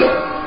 Cristo.